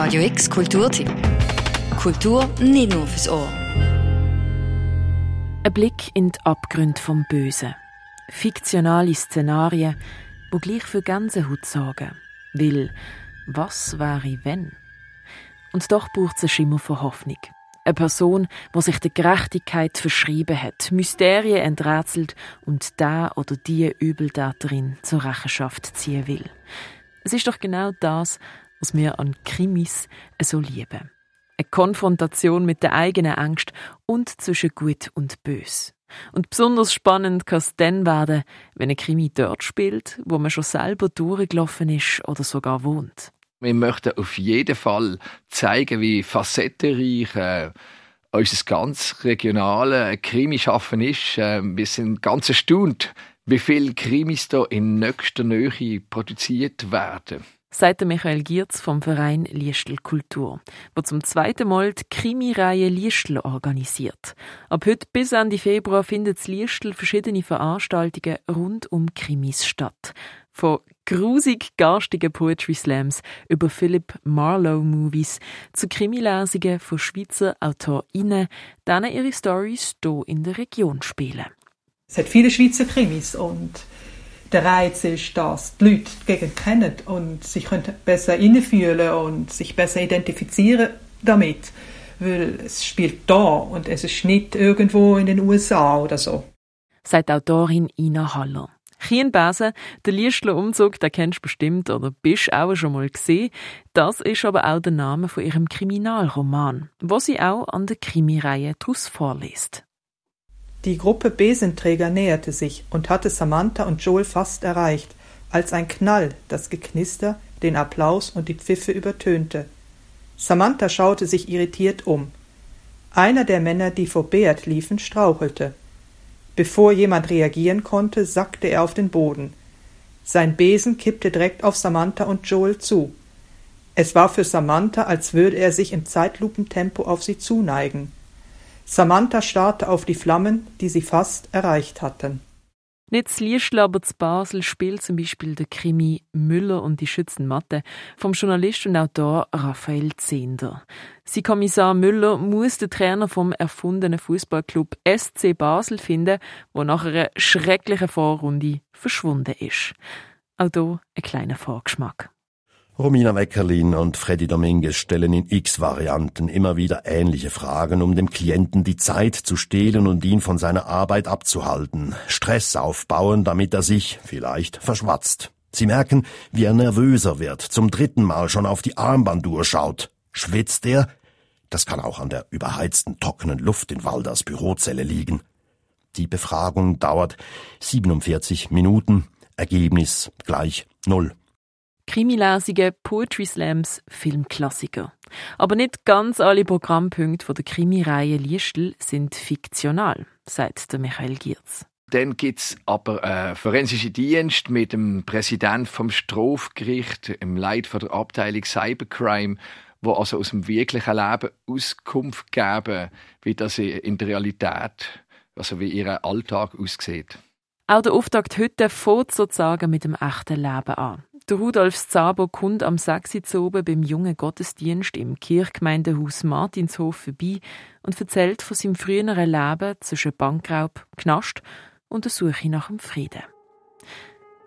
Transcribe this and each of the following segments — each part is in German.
Radio X Kulturtipp. Kultur nicht nur fürs Ohr. Ein Blick in die Abgründe vom Bösen. Fiktionale Szenarien, wo gleich für Gänsehaut sorgen. Will, was wäre wenn? Und doch braucht es einen Schimmer von Hoffnung. Eine Person, die sich der Gerechtigkeit verschrieben hat, Mysterien enträtselt und da oder die Übeltäterin zur Rechenschaft ziehen will. Es ist doch genau das, was wir an Krimis so lieben. Eine Konfrontation mit der eigenen Angst und zwischen Gut und Bös. Und besonders spannend kann es dann werden, wenn ein Krimi dort spielt, wo man schon selber durchgelaufen ist oder sogar wohnt. Wir möchten auf jeden Fall zeigen, wie facettenreich äh, unser ganz regionale Krimischaffen ist. Äh, wir sind ganz erstaunt, wie viele Krimis da in nächster Nähe produziert werden. Sagt Michael Giertz vom Verein Liestl Kultur, der zum zweiten Mal die Krimireihe Liestl organisiert. Ab heute bis Ende Februar findet Liestl verschiedene Veranstaltungen rund um Krimis statt. Von grusig garstigen Poetry Slams über Philip Marlowe Movies zu Krimilesungen von Schweizer AutorInnen, denen ihre Stories hier in der Region spielen. Es hat viele Schweizer Krimis und der Reiz ist, dass die Leute die Gegend kennen und sich können besser einfühlen und sich besser identifizieren damit, weil es spielt da und es ist nicht irgendwo in den USA oder so. Sagt Autorin Ina Haller. Chienbesen, der Liestler Umzug, den kennst du bestimmt oder bist auch schon mal gesehen. Das ist aber auch der Name von ihrem Kriminalroman, wo sie auch an der Krimireihe daraus vorliest. Die Gruppe Besenträger näherte sich und hatte Samantha und Joel fast erreicht, als ein Knall das Geknister, den Applaus und die Pfiffe übertönte. Samantha schaute sich irritiert um. Einer der Männer, die vor Beat liefen, strauchelte. Bevor jemand reagieren konnte, sackte er auf den Boden. Sein Besen kippte direkt auf Samantha und Joel zu. Es war für Samantha, als würde er sich im Zeitlupentempo auf sie zuneigen. Samantha starrte auf die Flammen, die sie fast erreicht hatten. Nicht Liestl, aber zu Basel spielt zum Beispiel der Krimi Müller und die Schützenmatte vom Journalist und Autor Raphael Zehnder. Sein Kommissar Müller muss den Trainer vom erfundenen Fußballclub SC Basel finden, wo nach einer schrecklichen Vorrunde verschwunden ist. Auch hier ein kleiner Vorgeschmack. Romina Weckerlin und Freddy Dominguez stellen in X-Varianten immer wieder ähnliche Fragen, um dem Klienten die Zeit zu stehlen und ihn von seiner Arbeit abzuhalten. Stress aufbauen, damit er sich vielleicht verschwatzt. Sie merken, wie er nervöser wird, zum dritten Mal schon auf die Armbanduhr schaut. Schwitzt er? Das kann auch an der überheizten, trockenen Luft in Walders Bürozelle liegen. Die Befragung dauert 47 Minuten. Ergebnis gleich null. Krimilesungen, Poetry Slams, Filmklassiker. Aber nicht ganz alle Programmpunkte der Krimireihe Liestl sind fiktional, sagt der Michael Giertz. Dann gibt's aber äh, forensische Dienst mit dem Präsident vom Strafgericht, im Leiter der Abteilung Cybercrime, wo also aus dem wirklichen Leben Auskunft geben, wie das in der Realität, also wie ihr Alltag aussieht. Auch der Auftakt heute fängt sozusagen mit dem echten Leben an. Der Rudolf Zabo kommt am 6. oben beim jungen Gottesdienst im Kirchgemeindehaus Martinshof vorbei und erzählt von seinem früheren Leben zwischen Bankraub, Knast und der Suche nach dem Frieden.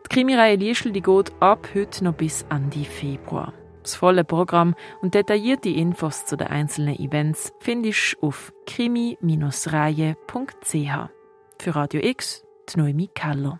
Die Krimireihe Lischl die geht ab heute noch bis Ende Februar. Das volle Programm und detaillierte Infos zu den einzelnen Events findest du auf krimi-reihe.ch. Für Radio X, die Noemi Keller.